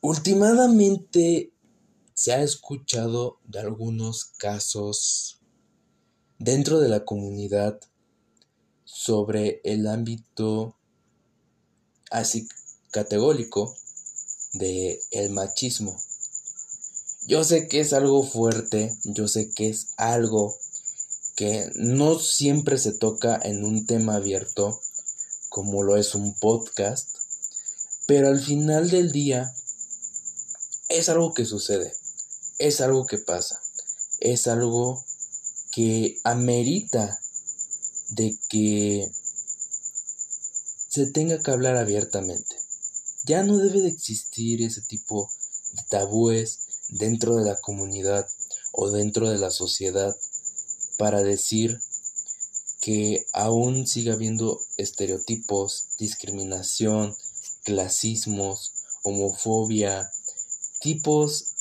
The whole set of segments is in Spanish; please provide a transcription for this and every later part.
Últimamente se ha escuchado de algunos casos dentro de la comunidad sobre el ámbito así categórico de el machismo. Yo sé que es algo fuerte, yo sé que es algo que no siempre se toca en un tema abierto como lo es un podcast, pero al final del día es algo que sucede, es algo que pasa, es algo que amerita de que se tenga que hablar abiertamente. Ya no debe de existir ese tipo de tabúes dentro de la comunidad o dentro de la sociedad para decir que aún sigue habiendo estereotipos, discriminación, clasismos, homofobia, tipos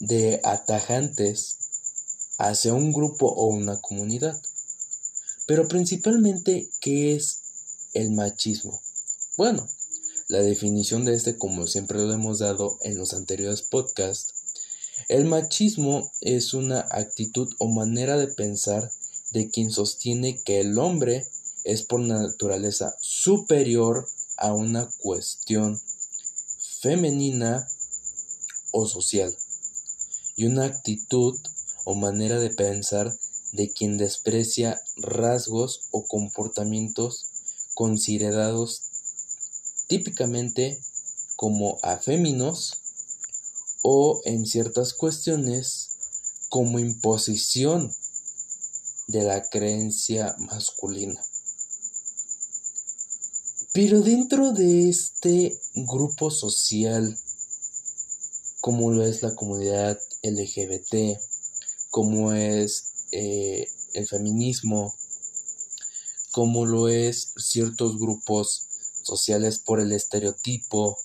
de atajantes hacia un grupo o una comunidad. Pero principalmente, ¿qué es el machismo? Bueno, la definición de este, como siempre lo hemos dado en los anteriores podcasts, el machismo es una actitud o manera de pensar de quien sostiene que el hombre es por naturaleza superior a una cuestión femenina o social, y una actitud o manera de pensar de quien desprecia rasgos o comportamientos considerados típicamente como aféminos o en ciertas cuestiones como imposición de la creencia masculina. Pero dentro de este grupo social, como lo es la comunidad LGBT, como es eh, el feminismo, como lo es ciertos grupos sociales por el estereotipo,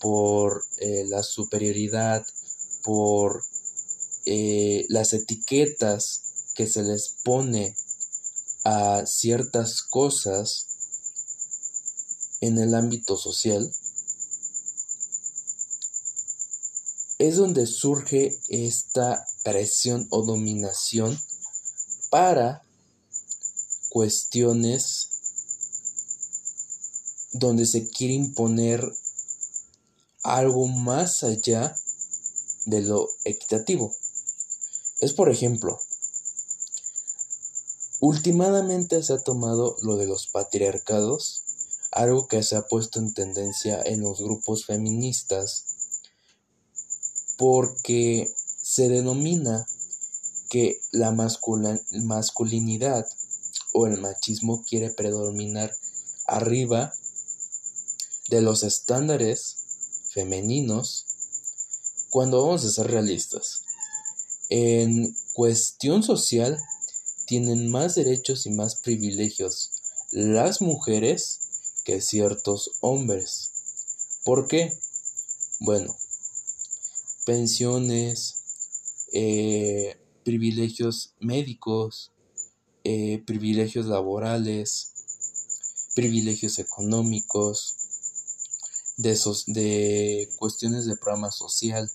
por eh, la superioridad, por eh, las etiquetas que se les pone a ciertas cosas en el ámbito social, es donde surge esta presión o dominación para cuestiones donde se quiere imponer algo más allá de lo equitativo. Es por ejemplo, últimamente se ha tomado lo de los patriarcados, algo que se ha puesto en tendencia en los grupos feministas, porque se denomina que la masculinidad o el machismo quiere predominar arriba de los estándares femeninos cuando vamos a ser realistas. En cuestión social tienen más derechos y más privilegios las mujeres que ciertos hombres. ¿Por qué? Bueno, pensiones, eh, privilegios médicos, eh, privilegios laborales, privilegios económicos, de, de cuestiones de programa social,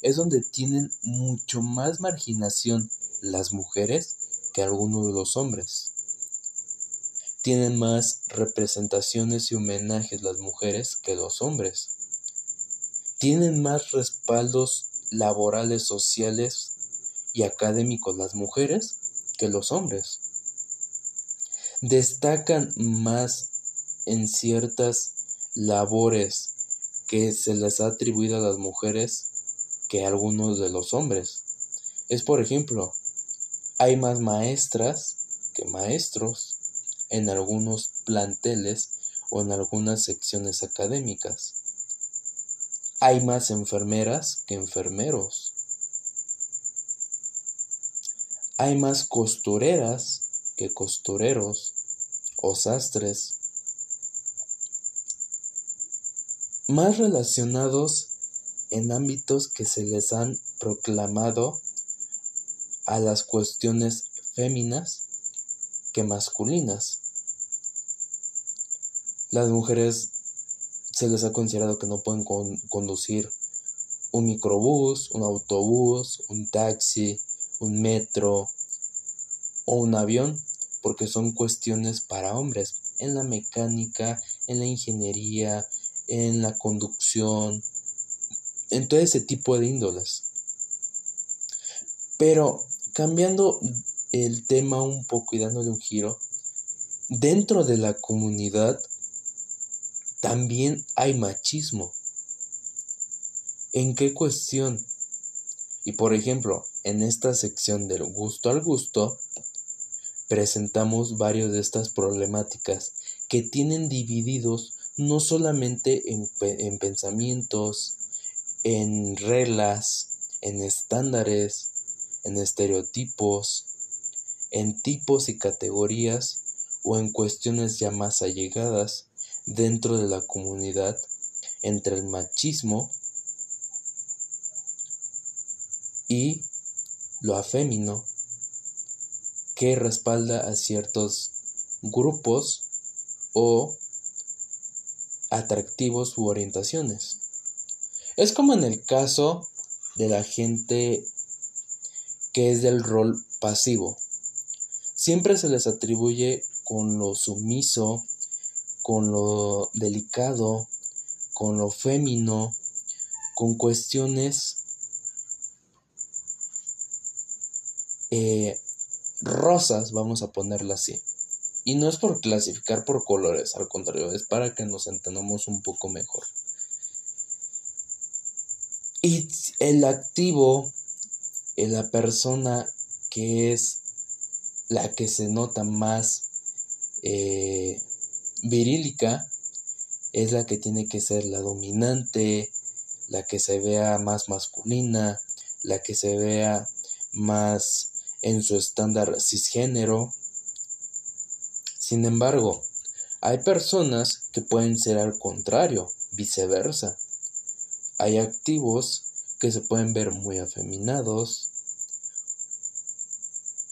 es donde tienen mucho más marginación las mujeres que algunos de los hombres. Tienen más representaciones y homenajes las mujeres que los hombres. Tienen más respaldos laborales, sociales y académicos las mujeres que los hombres. Destacan más en ciertas labores que se les ha atribuido a las mujeres que a algunos de los hombres. Es por ejemplo, hay más maestras que maestros en algunos planteles o en algunas secciones académicas. Hay más enfermeras que enfermeros. Hay más costureras que costureros o sastres. Más relacionados en ámbitos que se les han proclamado a las cuestiones féminas que masculinas. Las mujeres se les ha considerado que no pueden conducir un microbús, un autobús, un taxi, un metro o un avión, porque son cuestiones para hombres, en la mecánica, en la ingeniería, en la conducción, en todo ese tipo de índoles. Pero cambiando el tema un poco y dándole un giro, dentro de la comunidad también hay machismo. ¿En qué cuestión? Y por ejemplo, en esta sección del gusto al gusto, presentamos varios de estas problemáticas que tienen divididos no solamente en, en pensamientos, en reglas, en estándares, en estereotipos, en tipos y categorías o en cuestiones ya más allegadas dentro de la comunidad entre el machismo y lo afémino que respalda a ciertos grupos o atractivos u orientaciones. Es como en el caso de la gente que es del rol pasivo. Siempre se les atribuye con lo sumiso, con lo delicado, con lo fémino, con cuestiones eh, rosas, vamos a ponerla así. Y no es por clasificar por colores, al contrario, es para que nos entendamos un poco mejor. Y el activo, la persona que es la que se nota más eh, virílica, es la que tiene que ser la dominante, la que se vea más masculina, la que se vea más en su estándar cisgénero. Sin embargo, hay personas que pueden ser al contrario, viceversa. Hay activos que se pueden ver muy afeminados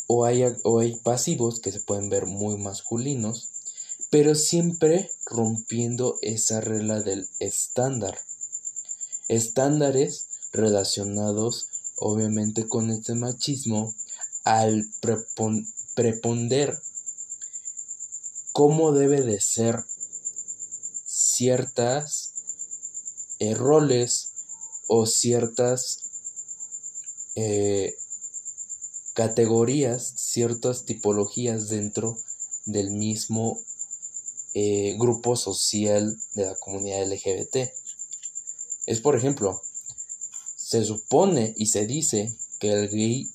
o hay, o hay pasivos que se pueden ver muy masculinos, pero siempre rompiendo esa regla del estándar. Estándares relacionados obviamente con este machismo al preponder cómo debe de ser ciertas eh, roles o ciertas eh, categorías, ciertas tipologías dentro del mismo eh, grupo social de la comunidad LGBT. Es por ejemplo, se supone y se dice que el gay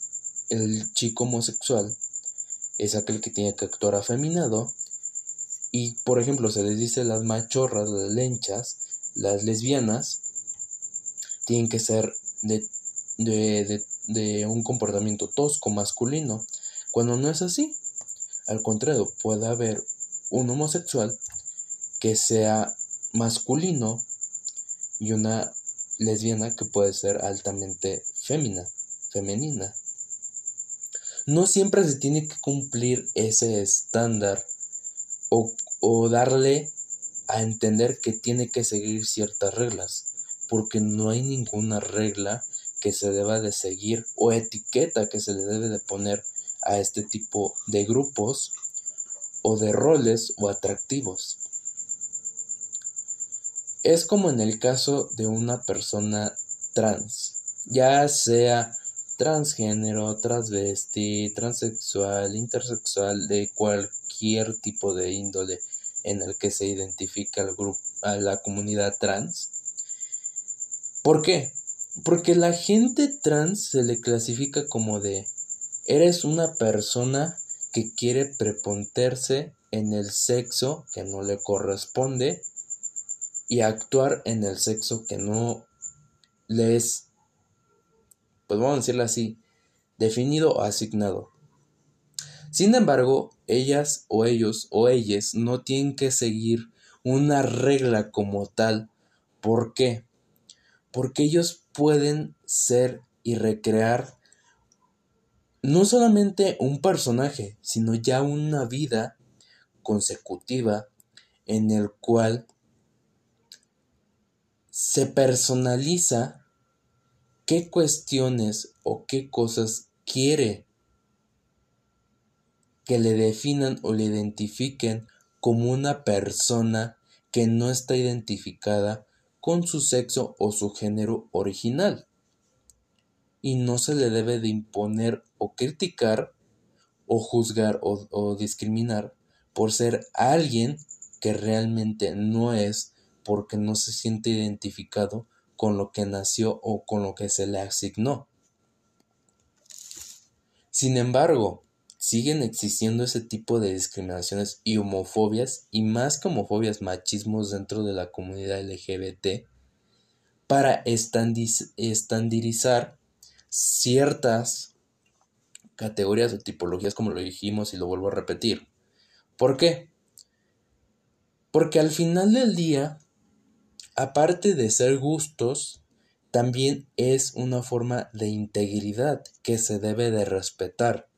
el chico homosexual es aquel que tiene que actuar afeminado y por ejemplo se les dice las machorras, las lenchas, las lesbianas tienen que ser de, de, de, un comportamiento tosco masculino cuando no es así al contrario puede haber un homosexual que sea masculino y una lesbiana que puede ser altamente fémina, femenina. No siempre se tiene que cumplir ese estándar o, o darle a entender que tiene que seguir ciertas reglas, porque no hay ninguna regla que se deba de seguir o etiqueta que se le debe de poner a este tipo de grupos o de roles o atractivos. Es como en el caso de una persona trans, ya sea transgénero, transvesti, transexual, intersexual, de cualquier tipo de índole en el que se identifica al grupo, a la comunidad trans. ¿Por qué? Porque la gente trans se le clasifica como de eres una persona que quiere preponterse en el sexo que no le corresponde y actuar en el sexo que no le es pues vamos a decirlo así, definido o asignado. Sin embargo, ellas o ellos o ellas no tienen que seguir una regla como tal. ¿Por qué? Porque ellos pueden ser y recrear no solamente un personaje, sino ya una vida consecutiva en el cual se personaliza qué cuestiones o qué cosas quiere que le definan o le identifiquen como una persona que no está identificada con su sexo o su género original. Y no se le debe de imponer o criticar o juzgar o, discriminar por ser alguien que realmente no es porque no se siente identificado con lo que nació o con lo que se le asignó. Sin embargo, siguen existiendo ese tipo de discriminaciones y homofobias y más que homofobias, machismos dentro de la comunidad LGBT para estandarizar ciertas categorías o tipologías como lo dijimos y lo vuelvo a repetir. ¿Por qué? Porque al final del día, aparte de ser gustos, también es una forma de integridad que se debe de respetar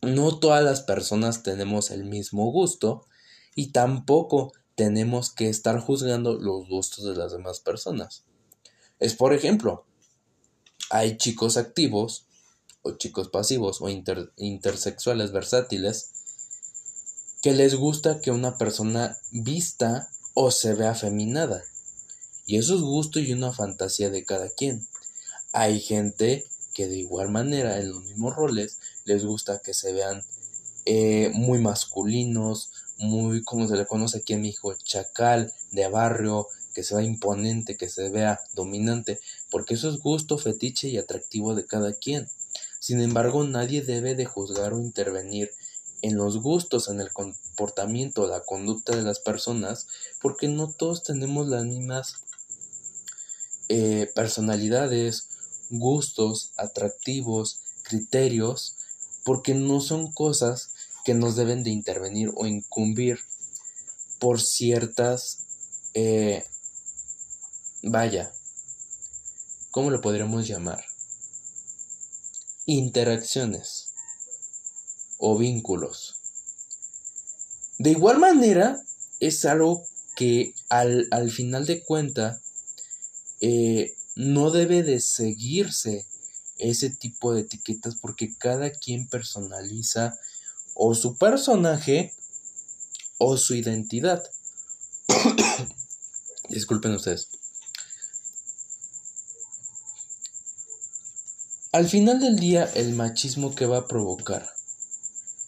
no todas las personas tenemos el mismo gusto y tampoco tenemos que estar juzgando los gustos de las demás personas. Es por ejemplo, hay chicos activos o chicos pasivos o intersexuales versátiles que les gusta que una persona vista o se vea afeminada. Y eso es gusto y una fantasía de cada quien. Hay gente que de igual manera en los mismos roles les gusta que se vean eh, muy masculinos, muy como se le conoce aquí en México, chacal de barrio, que se vea imponente, que se vea dominante, porque eso es gusto, fetiche y atractivo de cada quien. Sin embargo, nadie debe de juzgar o intervenir en los gustos, en el comportamiento, la conducta de las personas, porque no todos tenemos las mismas eh, personalidades gustos, atractivos, criterios, porque no son cosas que nos deben de intervenir o incumbir por ciertas, eh, vaya, ¿cómo lo podríamos llamar? Interacciones o vínculos. De igual manera, es algo que al, al final de cuenta eh, no debe de seguirse ese tipo de etiquetas porque cada quien personaliza o su personaje o su identidad. Disculpen ustedes. Al final del día, el machismo que va a provocar,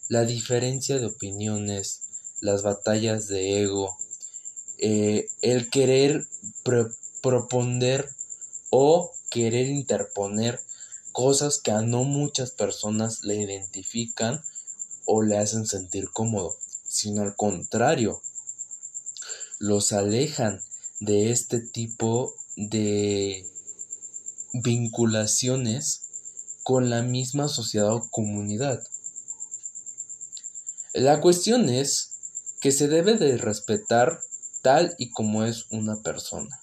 la diferencia de opiniones, las batallas de ego, eh, el querer proponer o querer interponer cosas que a no muchas personas le identifican o le hacen sentir cómodo, sino al contrario, los alejan de este tipo de vinculaciones con la misma sociedad o comunidad. La cuestión es que se debe de respetar tal y como es una persona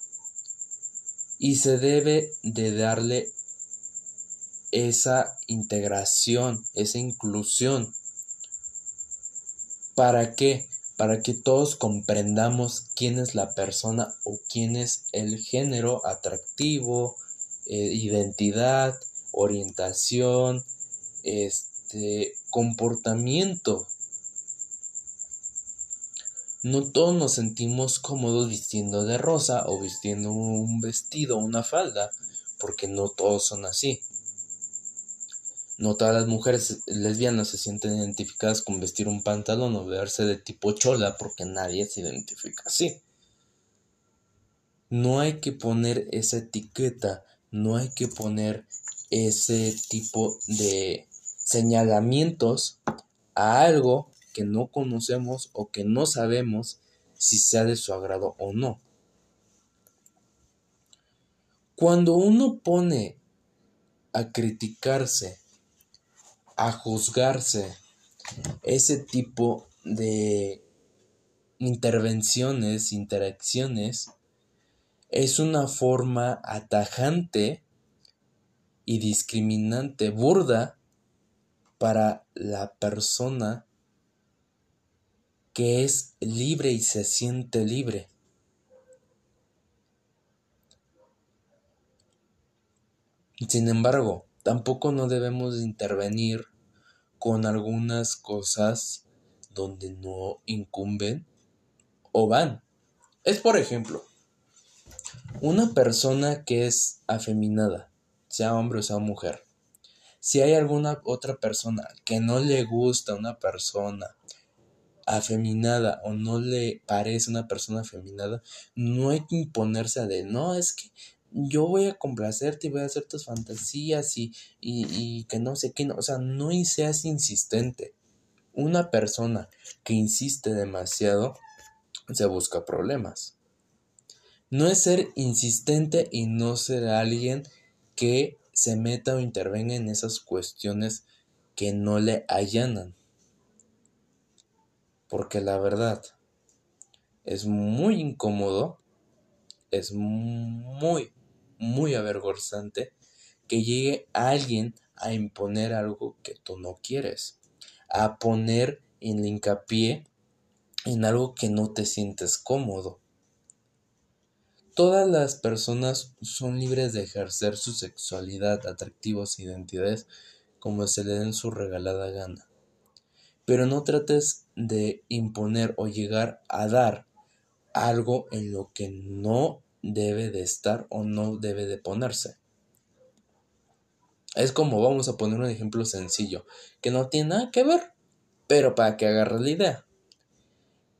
y se debe de darle esa integración, esa inclusión. ¿Para qué? Para que todos comprendamos quién es la persona o quién es el género atractivo, eh, identidad, orientación, este comportamiento no todos nos sentimos cómodos vistiendo de rosa o vistiendo un vestido una falda, porque no todos son así. No todas las mujeres lesbianas se sienten identificadas con vestir un pantalón o verse de tipo chola porque nadie se identifica así. No hay que poner esa etiqueta, no hay que poner ese tipo de señalamientos a algo que no conocemos o que no sabemos si sea de su agrado o no. Cuando uno pone a criticarse, a juzgarse ese tipo de intervenciones, interacciones, es una forma atajante y discriminante burda para la persona que es libre y se siente libre. Sin embargo, tampoco no debemos intervenir con algunas cosas donde no incumben o van. Es por ejemplo, una persona que es afeminada sea hombre o sea mujer. Si hay alguna otra persona que no le gusta a una persona afeminada o no le parece una persona afeminada, no hay que imponerse a de no, es que yo voy a complacerte y voy a hacer tus fantasías y, y, y que no sé qué, no, o sea, no seas insistente. Una persona que insiste demasiado se busca problemas. No es ser insistente y no ser alguien que se meta o intervenga en esas cuestiones que no le allanan. Porque la verdad es muy incómodo, es muy, muy avergonzante que llegue alguien a imponer algo que tú no quieres, a poner el hincapié en algo que no te sientes cómodo. Todas las personas son libres de ejercer su sexualidad, atractivos identidades como se le den su regalada gana. Pero no trates de imponer o llegar a dar algo en lo que no debe de estar o no debe de ponerse. Es como vamos a poner un ejemplo sencillo, que no tiene nada que ver, pero para que agarre la idea.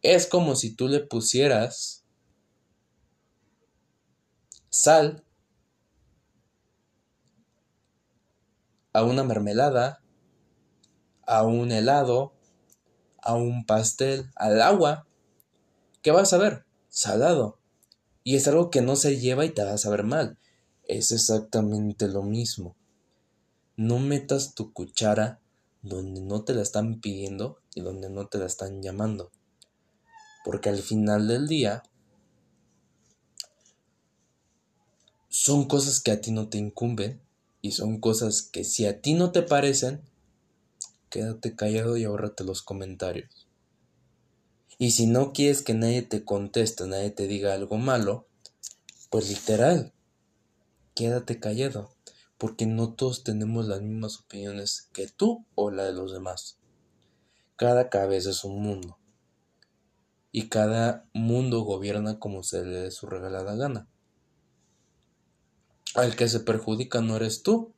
Es como si tú le pusieras sal a una mermelada, a un helado, a un pastel, al agua, ¿qué vas a ver? Salado. Y es algo que no se lleva y te vas a ver mal. Es exactamente lo mismo. No metas tu cuchara donde no te la están pidiendo y donde no te la están llamando. Porque al final del día son cosas que a ti no te incumben y son cosas que si a ti no te parecen, quédate callado y ahórrate los comentarios. Y si no quieres que nadie te conteste, nadie te diga algo malo, pues literal, quédate callado, porque no todos tenemos las mismas opiniones que tú o la de los demás. Cada cabeza es un mundo. Y cada mundo gobierna como se le dé su regalada gana. El que se perjudica no eres tú,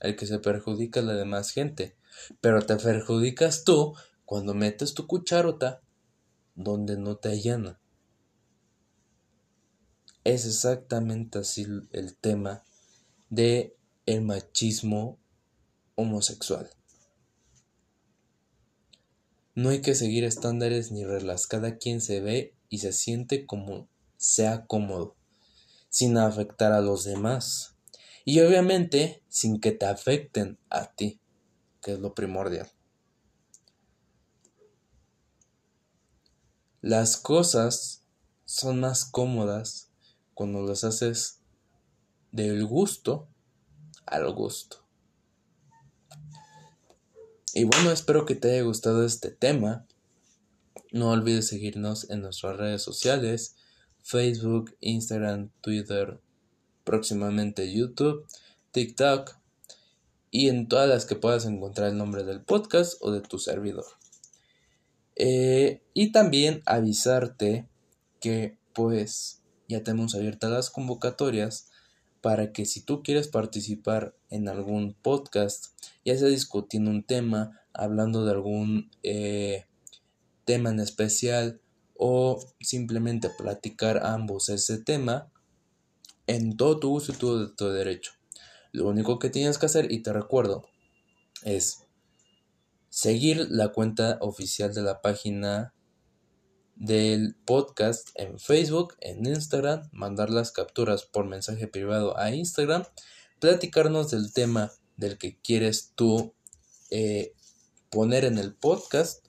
el que se perjudica la demás gente, pero te perjudicas tú cuando metes tu cucharota donde no te allana. Es exactamente así el tema de el machismo homosexual. No hay que seguir estándares ni reglas, cada quien se ve y se siente como sea cómodo sin afectar a los demás. Y obviamente sin que te afecten a ti, que es lo primordial. Las cosas son más cómodas cuando las haces del gusto al gusto. Y bueno, espero que te haya gustado este tema. No olvides seguirnos en nuestras redes sociales. Facebook, Instagram, Twitter, próximamente YouTube, TikTok y en todas las que puedas encontrar el nombre del podcast o de tu servidor. Eh, y también avisarte que pues ya tenemos abiertas las convocatorias para que si tú quieres participar en algún podcast, ya sea discutiendo un tema, hablando de algún eh, tema en especial o simplemente platicar ambos ese tema en todo tu uso y todo tu derecho. Lo único que tienes que hacer, y te recuerdo, es seguir la cuenta oficial de la página del podcast en Facebook, en Instagram, mandar las capturas por mensaje privado a Instagram, platicarnos del tema del que quieres tú eh, poner en el podcast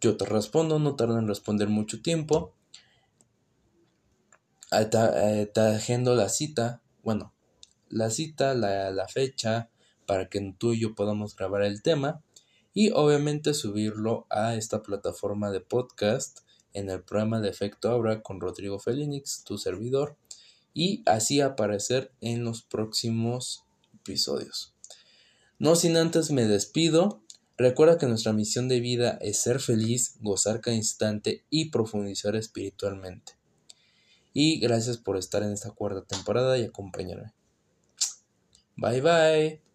yo te respondo, no tarda en responder mucho tiempo. Eh, te, agendo la cita, bueno, la cita, la, la fecha, para que tú y yo podamos grabar el tema y obviamente subirlo a esta plataforma de podcast en el programa de Efecto Obra con Rodrigo Felinix, tu servidor, y así aparecer en los próximos episodios. No sin antes me despido. Recuerda que nuestra misión de vida es ser feliz, gozar cada instante y profundizar espiritualmente. Y gracias por estar en esta cuarta temporada y acompañarme. Bye bye.